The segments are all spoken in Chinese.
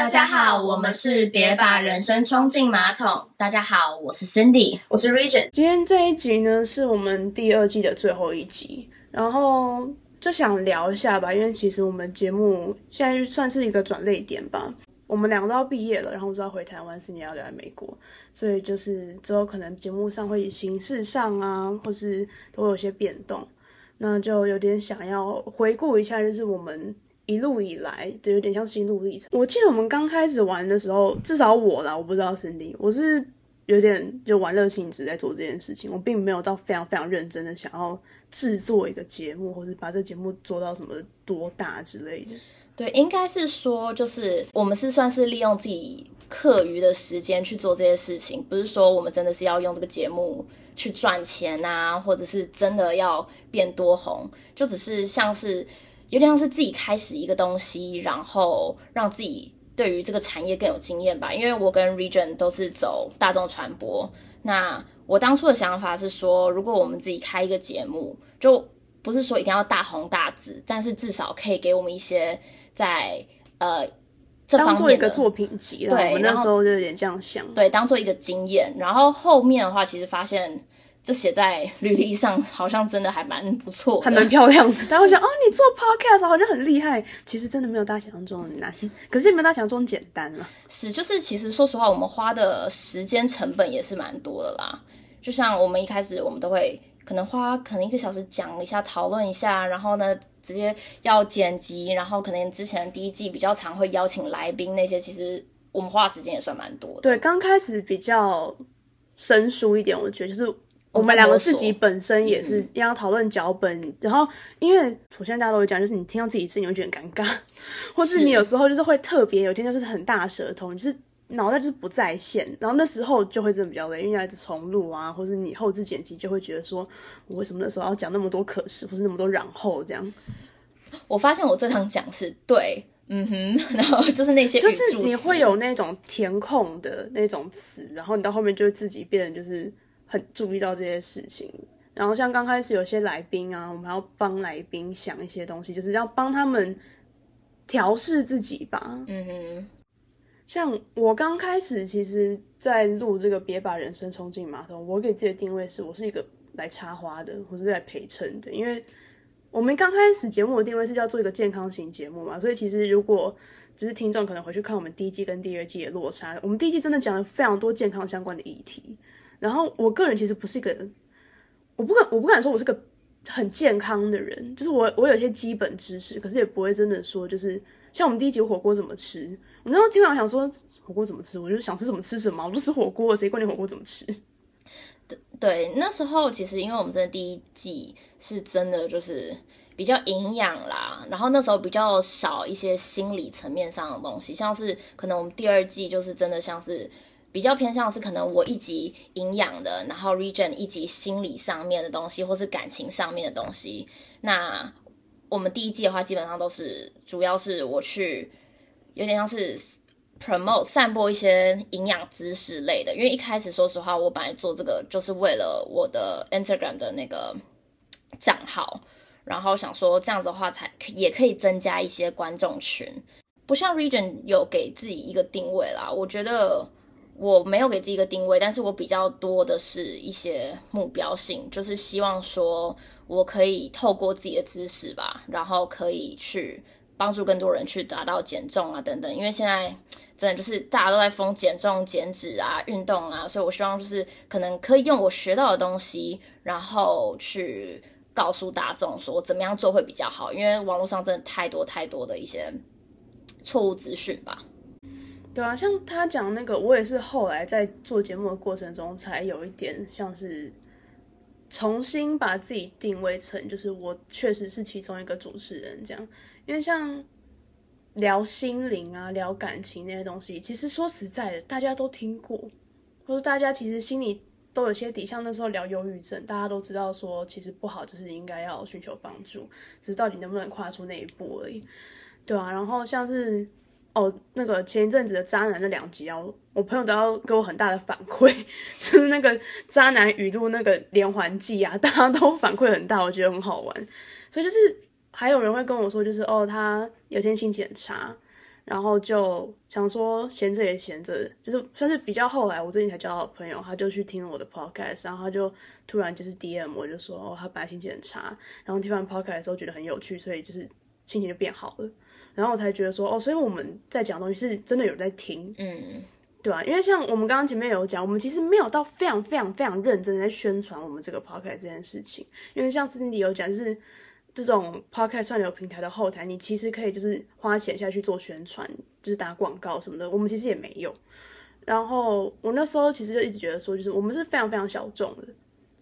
大家好，我们是别把人生冲进马桶。大家好，我是 Cindy，我是 Region。今天这一集呢，是我们第二季的最后一集，然后就想聊一下吧，因为其实我们节目现在算是一个转类点吧。我们两个都要毕业了，然后我知道回台湾是你要留在美国，所以就是之后可能节目上会形式上啊，或是都会有些变动，那就有点想要回顾一下，就是我们。一路以来的有点像心路历程。我记得我们刚开始玩的时候，至少我啦，我不知道 Cindy，我是有点就玩乐性质在做这件事情，我并没有到非常非常认真的想要制作一个节目，或是把这节目做到什么多大之类的。对，应该是说，就是我们是算是利用自己课余的时间去做这些事情，不是说我们真的是要用这个节目去赚钱啊，或者是真的要变多红，就只是像是。有点像是自己开始一个东西，然后让自己对于这个产业更有经验吧。因为我跟 Region 都是走大众传播，那我当初的想法是说，如果我们自己开一个节目，就不是说一定要大红大紫，但是至少可以给我们一些在呃这方面的一个作品集。对，我那时候就有点这样想，对，当做一个经验。然后后面的话，其实发现。这写在履历上，好像真的还蛮不错，还蛮漂亮的。大家会想，哦，你做 podcast 好像很厉害，其实真的没有大家想象中的难，可是也没有大家想象中简单了。是，就是其实说实话，我们花的时间成本也是蛮多的啦。就像我们一开始，我们都会可能花可能一个小时讲一下，讨论一下，然后呢，直接要剪辑，然后可能之前第一季比较常会邀请来宾那些，其实我们花的时间也算蛮多的。对，刚开始比较生疏一点，我觉得就是。我们两个自己本身也是要讨论脚本，然后因为我现在大家都会讲，就是你听到自己声音会觉得很尴尬，或是你有时候就是会特别有天就是很大舌头，就是脑袋就是不在线，然后那时候就会真的比较累，因为要一直重录啊，或是你后置剪辑就会觉得说，我为什么那时候要讲那么多可是，或是那么多然后这样？我发现我最常讲是对，嗯哼，然后就是那些就是你会有那种填空的那种词，然后你到后面就会自己变得就是。很注意到这些事情，然后像刚开始有些来宾啊，我们要帮来宾想一些东西，就是要帮他们调试自己吧。嗯哼，像我刚开始其实，在录这个别把人生冲进马桶，我给自己的定位是我是一个来插花的，或是来陪衬的，因为我们刚开始节目的定位是叫做一个健康型节目嘛，所以其实如果只是听众可能回去看我们第一季跟第二季的落差，我们第一季真的讲了非常多健康相关的议题。然后我个人其实不是一个，我不敢我不敢说我是个很健康的人，就是我我有一些基本知识，可是也不会真的说就是像我们第一集火锅怎么吃，我那时候经常想说火锅怎么吃，我就想吃什么吃什么，我就吃火锅，谁管你火锅怎么吃？对 对，那时候其实因为我们真的第一季是真的就是比较营养啦，然后那时候比较少一些心理层面上的东西，像是可能我们第二季就是真的像是。比较偏向是可能我一集营养的，然后 region 一集心理上面的东西，或是感情上面的东西。那我们第一季的话，基本上都是主要是我去有点像是 promote 散播一些营养知识类的。因为一开始说实话，我本来做这个就是为了我的 Instagram 的那个账号，然后想说这样子的话才也可以增加一些观众群。不像 region 有给自己一个定位啦，我觉得。我没有给自己一个定位，但是我比较多的是一些目标性，就是希望说我可以透过自己的知识吧，然后可以去帮助更多人去达到减重啊等等。因为现在真的就是大家都在疯减重、减脂啊、运动啊，所以我希望就是可能可以用我学到的东西，然后去告诉大众说怎么样做会比较好。因为网络上真的太多太多的一些错误资讯吧。对啊，像他讲那个，我也是后来在做节目的过程中，才有一点像是重新把自己定位成，就是我确实是其中一个主持人这样。因为像聊心灵啊、聊感情那些东西，其实说实在的，大家都听过，或者大家其实心里都有些底。像那时候聊忧郁症，大家都知道说其实不好，就是应该要寻求帮助，只是到底能不能跨出那一步而已。对啊，然后像是。哦，那个前一阵子的渣男那两集啊，我朋友都要给我很大的反馈，就是那个渣男语录那个连环计啊，大家都反馈很大，我觉得很好玩。所以就是还有人会跟我说，就是哦，他有天心情很差，然后就想说闲着也闲着，就是算是比较后来我最近才交到的朋友，他就去听了我的 podcast，然后他就突然就是 DM 我就说哦，他本来心情很差，然后听完 podcast 的时候觉得很有趣，所以就是心情就变好了。然后我才觉得说哦，所以我们在讲的东西是真的有在听，嗯，对啊，因为像我们刚刚前面有讲，我们其实没有到非常非常非常认真的在宣传我们这个 podcast 这件事情，因为像 Cindy 有讲，就是这种 podcast 串流平台的后台，你其实可以就是花钱下去做宣传，就是打广告什么的，我们其实也没有。然后我那时候其实就一直觉得说，就是我们是非常非常小众的，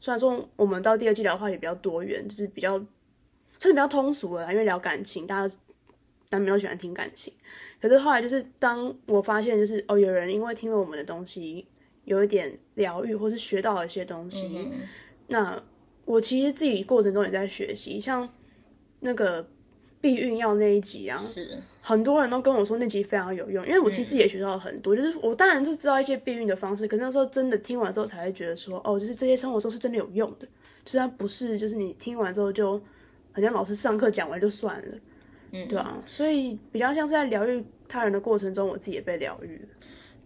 虽然说我们到第二季聊的话题比较多元，就是比较算是比较通俗的啦，因为聊感情，大家。但没有喜欢听感情，可是后来就是当我发现，就是哦，有人因为听了我们的东西，有一点疗愈，或是学到了一些东西。那我其实自己过程中也在学习，像那个避孕药那一集啊，是很多人都跟我说那集非常有用，因为我其实自己也学到了很多。就是我当然就知道一些避孕的方式，可是那时候真的听完之后才会觉得说，哦，就是这些生活中是真的有用的，就是它不是就是你听完之后就好像老师上课讲完就算了。嗯，对啊，所以比较像是在疗愈他人的过程中，我自己也被疗愈了。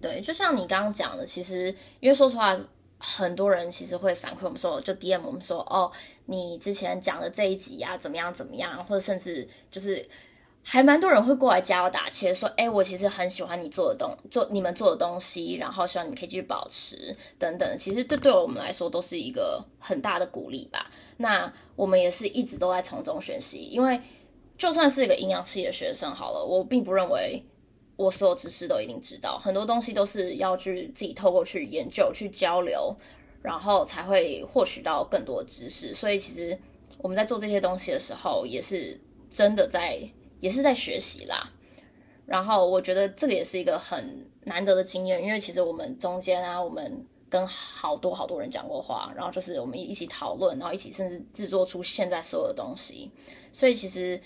对，就像你刚刚讲的，其实因为说实话，很多人其实会反馈我们说，就 DM 我们说，哦，你之前讲的这一集呀，怎么样怎么样，或者甚至就是还蛮多人会过来加我打气，说，哎，我其实很喜欢你做的东做你们做的东西，然后希望你们可以继续保持等等。其实这对我们来说都是一个很大的鼓励吧。那我们也是一直都在从中学习，因为。就算是一个营养系的学生好了，我并不认为我所有知识都一定知道，很多东西都是要去自己透过去研究、去交流，然后才会获取到更多知识。所以其实我们在做这些东西的时候，也是真的在，也是在学习啦。然后我觉得这个也是一个很难得的经验，因为其实我们中间啊，我们跟好多好多人讲过话，然后就是我们一起讨论，然后一起甚至制作出现在所有的东西。所以其实。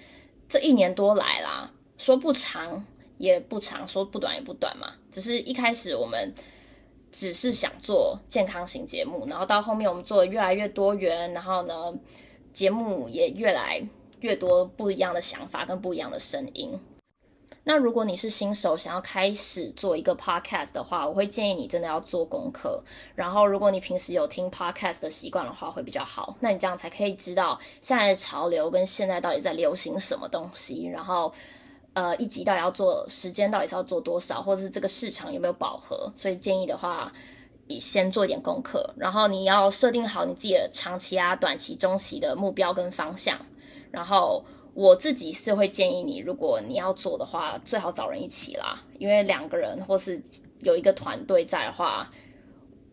这一年多来啦，说不长也不长，说不短也不短嘛。只是一开始我们只是想做健康型节目，然后到后面我们做的越来越多元，然后呢，节目也越来越多不一样的想法跟不一样的声音。那如果你是新手，想要开始做一个 podcast 的话，我会建议你真的要做功课。然后，如果你平时有听 podcast 的习惯的话，会比较好。那你这样才可以知道现在的潮流跟现在到底在流行什么东西。然后，呃，一集到底要做时间到底是要做多少，或者是这个市场有没有饱和。所以建议的话，你先做一点功课。然后你要设定好你自己的长期啊、短期、中期的目标跟方向。然后。我自己是会建议你，如果你要做的话，最好找人一起啦，因为两个人或是有一个团队在的话，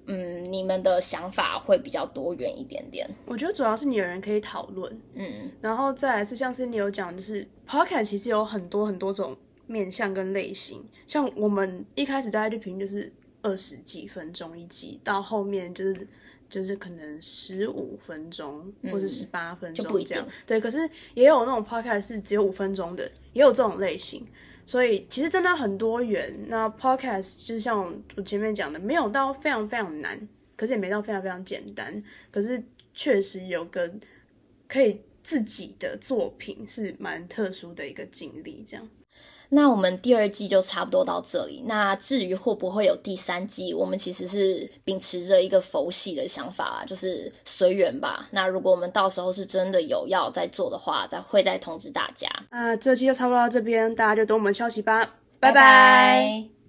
嗯，你们的想法会比较多元一点点。我觉得主要是你有人可以讨论，嗯，然后再来是像是你有讲，就是 podcast 其实有很多很多种面向跟类型，像我们一开始在绿屏就是二十几分钟一集，到后面就是。就是可能十五分钟，或者十八分钟这样，对。可是也有那种 podcast 是只有五分钟的，也有这种类型。所以其实真的很多元。那 podcast 就是像我前面讲的，没有到非常非常难，可是也没到非常非常简单。可是确实有个可以自己的作品，是蛮特殊的一个经历，这样。那我们第二季就差不多到这里。那至于会不会有第三季，我们其实是秉持着一个佛系的想法，就是随缘吧。那如果我们到时候是真的有要再做的话，再会再通知大家。那这期就差不多到这边，大家就等我们消息吧。拜拜。